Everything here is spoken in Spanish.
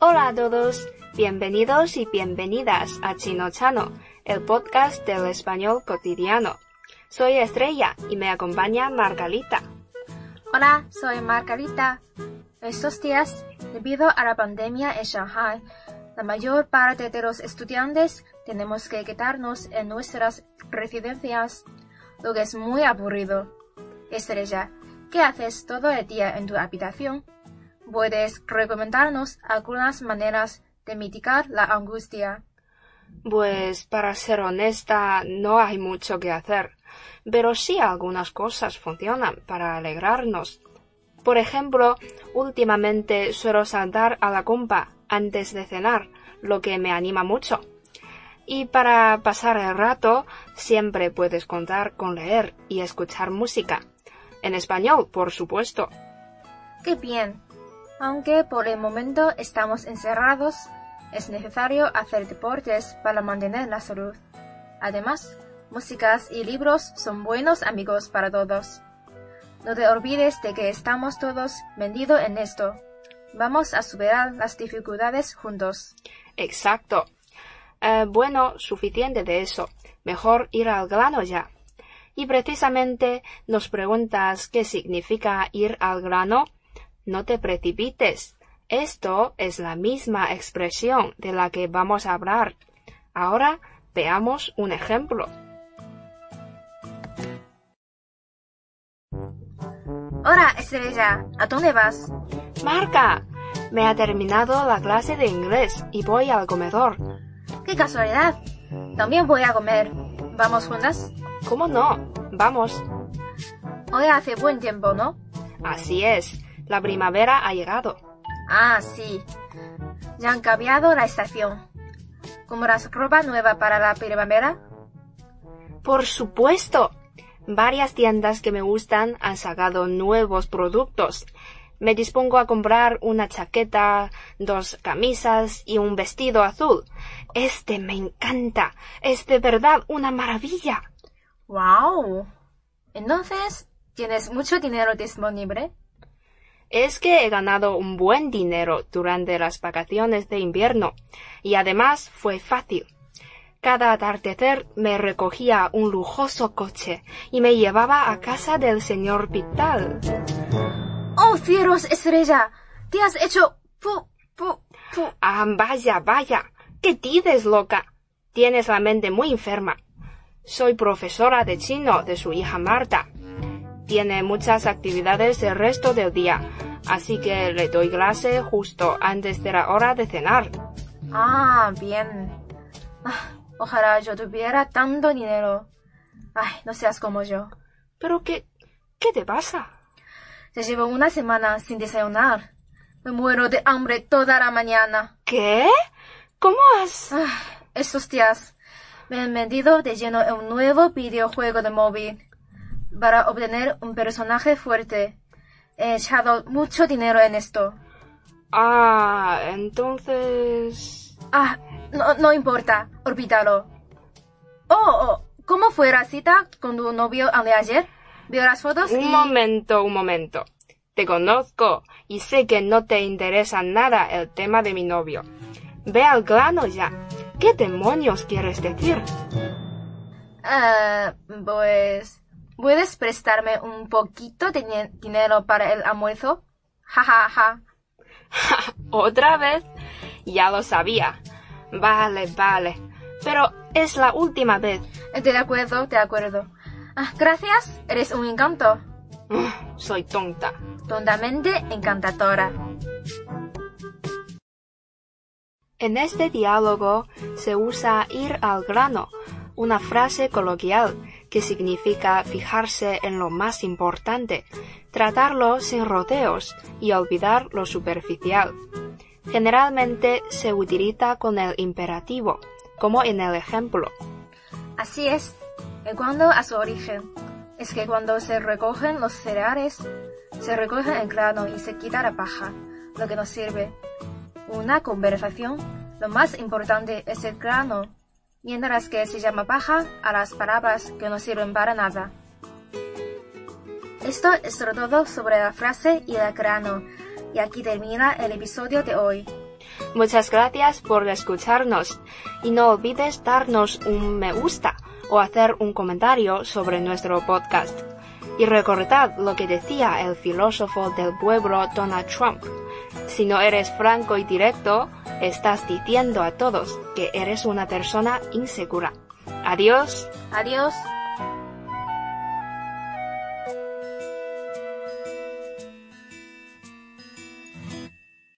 Hola a todos, bienvenidos y bienvenidas a Chino Chano, el podcast del español cotidiano. Soy Estrella y me acompaña Margarita. Hola, soy Margarita. Estos días, debido a la pandemia en Shanghai, la mayor parte de los estudiantes tenemos que quedarnos en nuestras residencias, lo que es muy aburrido. Estrella, ¿qué haces todo el día en tu habitación? ¿Puedes recomendarnos algunas maneras de mitigar la angustia? Pues para ser honesta, no hay mucho que hacer, pero sí algunas cosas funcionan para alegrarnos. Por ejemplo, últimamente suelo saltar a la compa antes de cenar, lo que me anima mucho. Y para pasar el rato, siempre puedes contar con leer y escuchar música. En español, por supuesto. ¡Qué bien! Aunque por el momento estamos encerrados, es necesario hacer deportes para mantener la salud. Además, músicas y libros son buenos amigos para todos. No te olvides de que estamos todos vendidos en esto. Vamos a superar las dificultades juntos. Exacto. Eh, bueno, suficiente de eso. Mejor ir al grano ya. Y precisamente nos preguntas qué significa ir al grano. No te precipites. Esto es la misma expresión de la que vamos a hablar. Ahora veamos un ejemplo. Hola, Estrella. ¿A dónde vas? Marca, me ha terminado la clase de inglés y voy al comedor. ¡Qué casualidad! También voy a comer. ¿Vamos juntas? ¿Cómo no? Vamos. Hoy hace buen tiempo, ¿no? Así es. La primavera ha llegado. Ah, sí. Ya han cambiado la estación. ¿Compras ropa nueva para la primavera? Por supuesto. Varias tiendas que me gustan han sacado nuevos productos. Me dispongo a comprar una chaqueta, dos camisas y un vestido azul. Este me encanta. Es de verdad una maravilla. ¡Wow! Entonces, ¿tienes mucho dinero disponible? Es que he ganado un buen dinero durante las vacaciones de invierno y además fue fácil. Cada atardecer me recogía un lujoso coche y me llevaba a casa del señor Vital. ¡Oh, cielos, estrella! ¡Te has hecho... pu, pu, pu! Ah, vaya, vaya. ¿Qué dices, loca? Tienes la mente muy enferma. Soy profesora de chino de su hija Marta. Tiene muchas actividades el resto del día, así que le doy clase justo antes de la hora de cenar. Ah, bien. Ah, ojalá yo tuviera tanto dinero. Ay, no seas como yo. ¿Pero qué... qué te pasa? Ya llevo una semana sin desayunar. Me muero de hambre toda la mañana. ¿Qué? ¿Cómo has...? Ah, estos días me han vendido de lleno en un nuevo videojuego de móvil. Para obtener un personaje fuerte, he echado mucho dinero en esto. Ah, entonces... Ah, no, no importa, olvídalo. Oh, oh, ¿cómo fue la cita con tu novio de ayer? Veo las fotos Un momento, un momento. Te conozco y sé que no te interesa nada el tema de mi novio. Ve al grano ya. ¿Qué demonios quieres decir? Ah, pues... ¿Puedes prestarme un poquito de dinero para el almuerzo? Ja, ja, ja. ¿Otra vez? Ya lo sabía. Vale, vale. Pero es la última vez. De acuerdo, de acuerdo. Ah, gracias, eres un encanto. Soy tonta. Tontamente encantadora. En este diálogo se usa ir al grano, una frase coloquial que significa fijarse en lo más importante, tratarlo sin rodeos y olvidar lo superficial. Generalmente se utiliza con el imperativo, como en el ejemplo. Así es. En cuanto a su origen, es que cuando se recogen los cereales, se recogen el grano y se quita la paja, lo que nos sirve. Una conversación, lo más importante es el grano, mientras que se llama paja a las palabras que no sirven para nada. Esto es todo sobre la frase y el grano. Y aquí termina el episodio de hoy. Muchas gracias por escucharnos y no olvides darnos un me gusta o hacer un comentario sobre nuestro podcast. Y recordad lo que decía el filósofo del pueblo Donald Trump. Si no eres franco y directo, estás diciendo a todos que eres una persona insegura. Adiós. Adiós.